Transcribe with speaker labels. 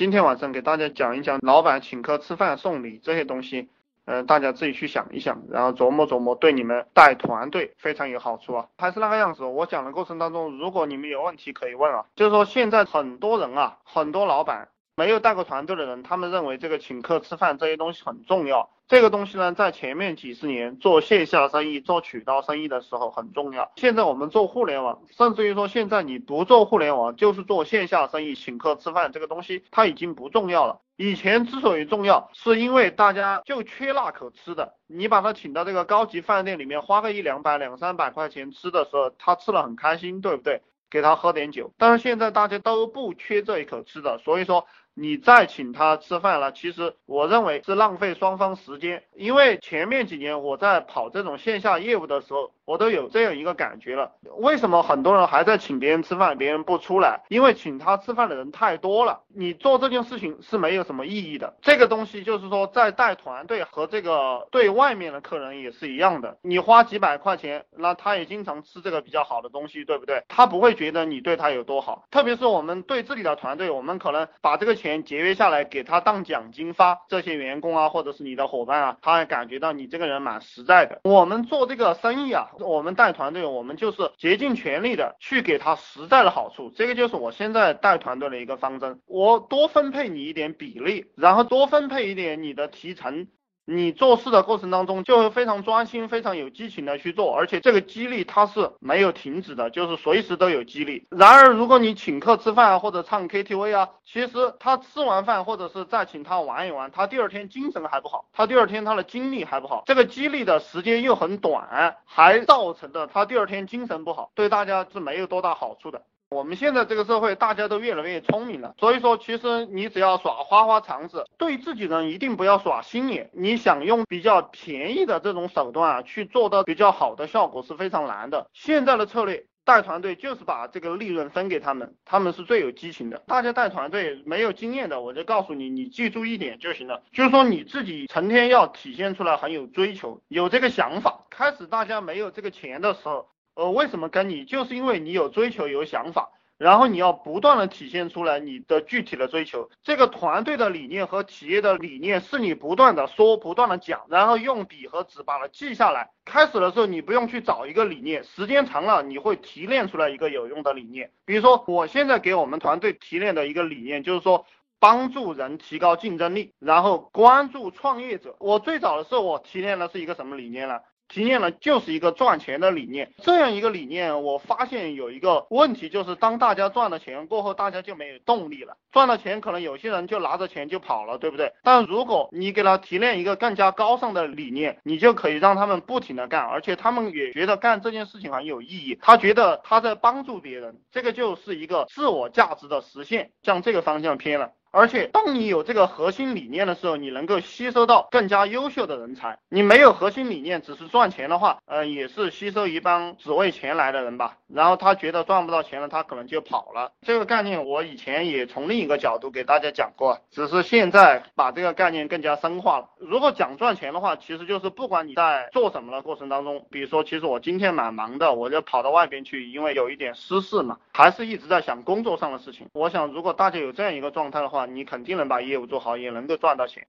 Speaker 1: 今天晚上给大家讲一讲老板请客吃饭送礼这些东西，呃，大家自己去想一想，然后琢磨琢磨，对你们带团队非常有好处啊。还是那个样子，我讲的过程当中，如果你们有问题可以问啊。就是说现在很多人啊，很多老板。没有带过团队的人，他们认为这个请客吃饭这些东西很重要。这个东西呢，在前面几十年做线下生意、做渠道生意的时候很重要。现在我们做互联网，甚至于说现在你不做互联网，就是做线下生意，请客吃饭这个东西它已经不重要了。以前之所以重要，是因为大家就缺那口吃的。你把他请到这个高级饭店里面，花个一两百、两三百块钱吃的时候，他吃了很开心，对不对？给他喝点酒。但是现在大家都不缺这一口吃的，所以说。你再请他吃饭了，其实我认为是浪费双方时间，因为前面几年我在跑这种线下业务的时候，我都有这样一个感觉了。为什么很多人还在请别人吃饭，别人不出来？因为请他吃饭的人太多了，你做这件事情是没有什么意义的。这个东西就是说，在带团队和这个对外面的客人也是一样的，你花几百块钱，那他也经常吃这个比较好的东西，对不对？他不会觉得你对他有多好。特别是我们对自己的团队，我们可能把这个。钱节约下来给他当奖金发，这些员工啊，或者是你的伙伴啊，他也感觉到你这个人蛮实在的。我们做这个生意啊，我们带团队，我们就是竭尽全力的去给他实在的好处。这个就是我现在带团队的一个方针，我多分配你一点比例，然后多分配一点你的提成。你做事的过程当中就会非常专心、非常有激情的去做，而且这个激励它是没有停止的，就是随时都有激励。然而，如果你请客吃饭，或者唱 KTV 啊，其实他吃完饭或者是再请他玩一玩，他第二天精神还不好，他第二天他的精力还不好，这个激励的时间又很短，还造成的他第二天精神不好，对大家是没有多大好处的。我们现在这个社会，大家都越来越聪明了，所以说，其实你只要耍花花肠子，对自己人一定不要耍心眼。你想用比较便宜的这种手段啊，去做到比较好的效果是非常难的。现在的策略，带团队就是把这个利润分给他们，他们是最有激情的。大家带团队没有经验的，我就告诉你，你记住一点就行了，就是说你自己成天要体现出来很有追求，有这个想法。开始大家没有这个钱的时候。呃，为什么跟你？就是因为你有追求，有想法，然后你要不断的体现出来你的具体的追求。这个团队的理念和企业的理念是你不断的说，不断的讲，然后用笔和纸把它记下来。开始的时候你不用去找一个理念，时间长了你会提炼出来一个有用的理念。比如说，我现在给我们团队提炼的一个理念就是说，帮助人提高竞争力，然后关注创业者。我最早的时候我提炼的是一个什么理念呢？提炼了就是一个赚钱的理念，这样一个理念，我发现有一个问题，就是当大家赚了钱过后，大家就没有动力了。赚了钱，可能有些人就拿着钱就跑了，对不对？但如果你给他提炼一个更加高尚的理念，你就可以让他们不停的干，而且他们也觉得干这件事情很有意义，他觉得他在帮助别人，这个就是一个自我价值的实现，向这个方向偏了。而且，当你有这个核心理念的时候，你能够吸收到更加优秀的人才。你没有核心理念，只是赚钱的话，呃，也是吸收一帮只为钱来的人吧。然后他觉得赚不到钱了，他可能就跑了。这个概念我以前也从另一个角度给大家讲过，只是现在把这个概念更加深化了。如果讲赚钱的话，其实就是不管你在做什么的过程当中，比如说，其实我今天蛮忙的，我就跑到外边去，因为有一点私事嘛，还是一直在想工作上的事情。我想，如果大家有这样一个状态的话话，你肯定能把业务做好，也能够赚到钱。